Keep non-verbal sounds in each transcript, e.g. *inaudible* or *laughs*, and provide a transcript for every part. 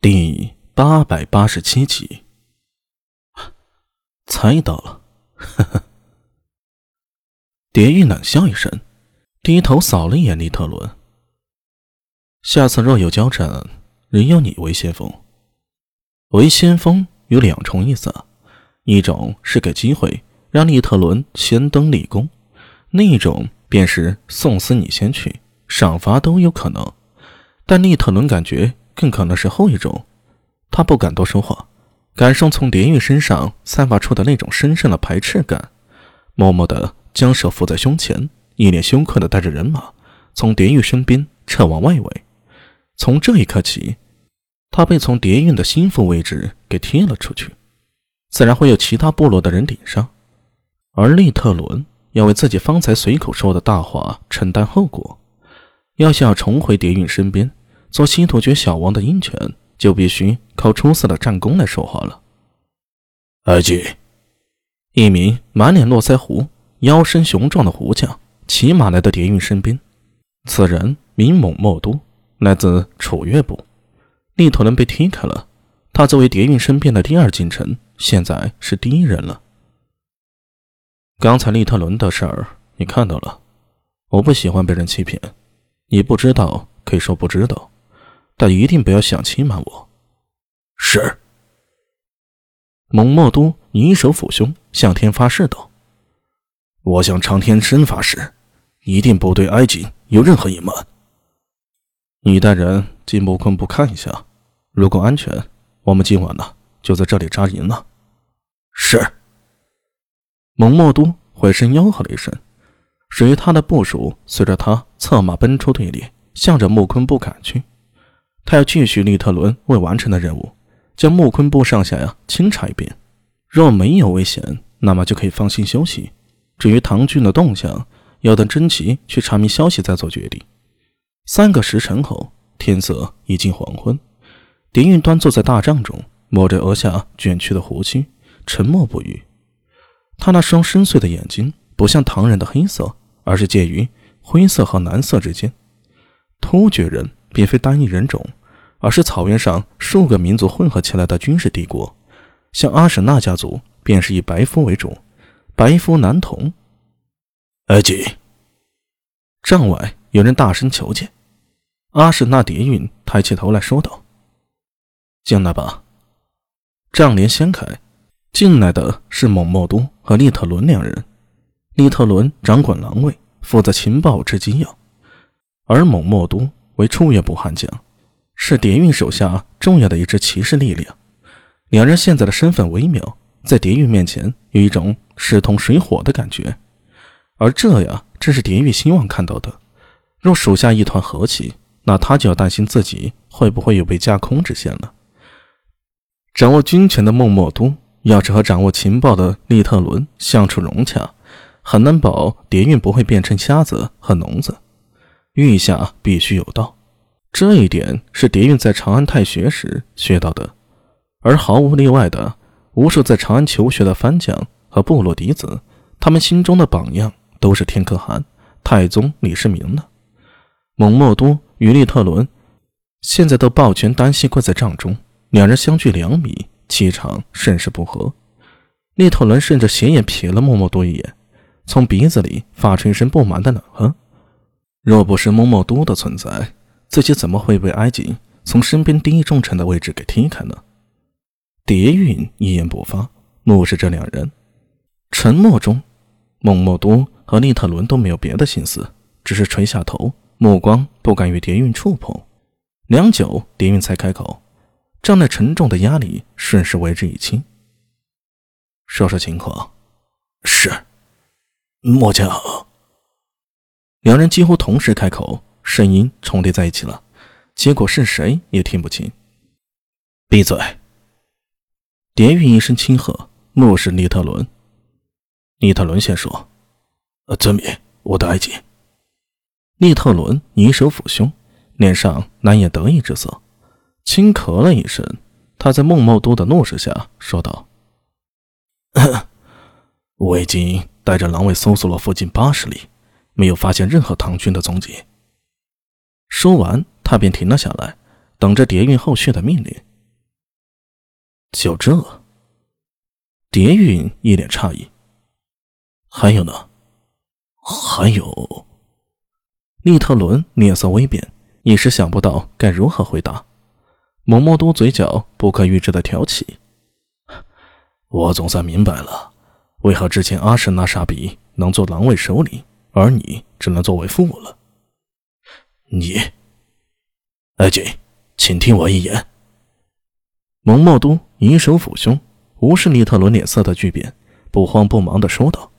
第八百八十七集，*laughs* 猜到了，呵呵。蝶玉冷笑一声，低头扫了一眼利特伦。下次若有交战，仍要你为先锋。为先锋有两重意思，一种是给机会让利特伦先登立功，另一种便是送死你先去，赏罚都有可能。但利特伦感觉。更可能是后一种，他不敢多说话，感受从蝶玉身上散发出的那种深深的排斥感，默默地将手扶在胸前，一脸羞愧地带着人马从蝶玉身边撤往外围。从这一刻起，他被从蝶韵的心腹位置给踢了出去，自然会有其他部落的人顶上，而利特伦要为自己方才随口说的大话承担后果，要想重回蝶韵身边。做西突厥小王的鹰犬，就必须靠出色的战功来说话了。埃及，一名满脸络腮胡、腰身雄壮的胡将骑马来到蝶韵身边。此人名猛莫都，来自楚越部。利特伦被踢开了，他作为蝶韵身边的第二近臣，现在是第一人了。刚才利特伦的事儿你看到了，我不喜欢被人欺骗。你不知道，可以说不知道。但一定不要想欺瞒我。是。蒙莫都以手抚胸，向天发誓道：“我向长天神发誓，一定不对埃及有任何隐瞒。你带人进木坤部看一下，如果安全，我们今晚呢就在这里扎营了。”是。蒙莫都回身吆喝了一声，属于他的部属随着他策马奔出队列，向着木坤部赶去。他要继续利特伦未完成的任务，将木坤部上下呀清查一遍。若没有危险，那么就可以放心休息。至于唐军的动向，要等真奇去查明消息再做决定。三个时辰后，天色已经黄昏。狄运端坐在大帐中，摸着额下卷曲的胡须，沉默不语。他那双深邃的眼睛，不像唐人的黑色，而是介于灰色和蓝色之间。突厥人。并非单一人种，而是草原上数个民族混合起来的军事帝国。像阿史那家族，便是以白夫为主，白夫男童。埃及帐外有人大声求见。阿史那叠韵抬起头来说道：“进来吧。”帐帘掀开，进来的是蒙莫都和利特伦两人。利特伦掌管狼卫，负责情报之机要，而蒙莫都。为出月部悍将，是蝶韵手下重要的一支骑士力量。两人现在的身份微妙，在蝶韵面前有一种势同水火的感觉。而这呀，正是蝶韵希望看到的。若属下一团和气，那他就要担心自己会不会有被架空之嫌了。掌握军权的孟默都，要是和掌握情报的利特伦相处融洽，很难保蝶韵不会变成瞎子和聋子。御下必须有道，这一点是蝶韵在长安太学时学到的。而毫无例外的，无数在长安求学的番将和部落嫡子，他们心中的榜样都是天可汗、太宗李世民了。蒙莫都与利特伦现在都抱拳单膝跪在帐中，两人相距两米，气场甚是不合。利特伦甚至斜眼瞥了默默多一眼，从鼻子里发出一声不满的冷哼。若不是蒙莫都的存在，自己怎么会被埃及从身边第一重臣的位置给踢开呢？蝶韵一言不发，目视着两人。沉默中，蒙莫都和利特伦都没有别的心思，只是垂下头，目光不敢与蝶韵触碰。良久，蝶韵才开口，帐内沉重的压力瞬时为之一轻。说说情况。是，末将。两人几乎同时开口，声音重叠在一起了，结果是谁也听不清。闭嘴！蝶韵一声轻喝，怒视利特伦。利特伦先说：“呃，遵命，我的爱姬。”利特伦以手抚胸，脸上难掩得意之色，轻咳了一声。他在孟茂都的怒视下说道：“ *laughs* 我已经带着狼卫搜索了附近八十里。”没有发现任何唐军的踪迹。说完，他便停了下来，等着蝶韵后续的命令。就这？蝶韵一脸诧异。还有呢？还有？利特伦脸色微变，一时想不到该如何回答。蒙莫多嘴角不可预知的挑起。我总算明白了，为何之前阿什纳沙比能做狼卫首领，而你只能作为父母了。你，爱锦，请听我一言。蒙莫都以手抚胸，无视利特伦脸色的巨变，不慌不忙地说道：“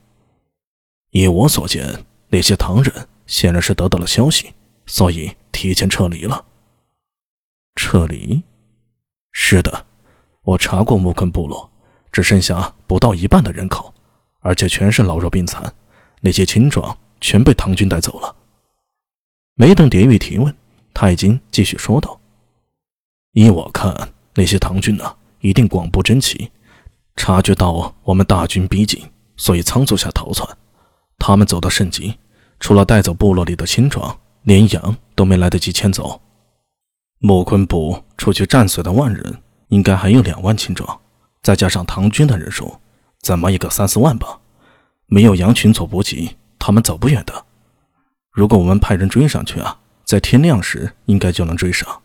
以我所见，那些唐人显然是得到了消息，所以提前撤离了。撤离？是的，我查过木坑部落，只剩下不到一半的人口，而且全是老弱病残，那些青壮全被唐军带走了。”没等蝶玉提问，他已经继续说道：“依我看。”那些唐军呢，一定广布侦旗，察觉到我们大军逼近，所以仓促下逃窜。他们走得甚急，除了带走部落里的青壮，连羊都没来得及牵走。木昆部出去战损的万人，应该还有两万青壮，再加上唐军的人数，怎么也个三四万吧。没有羊群做补给，他们走不远的。如果我们派人追上去啊，在天亮时应该就能追上。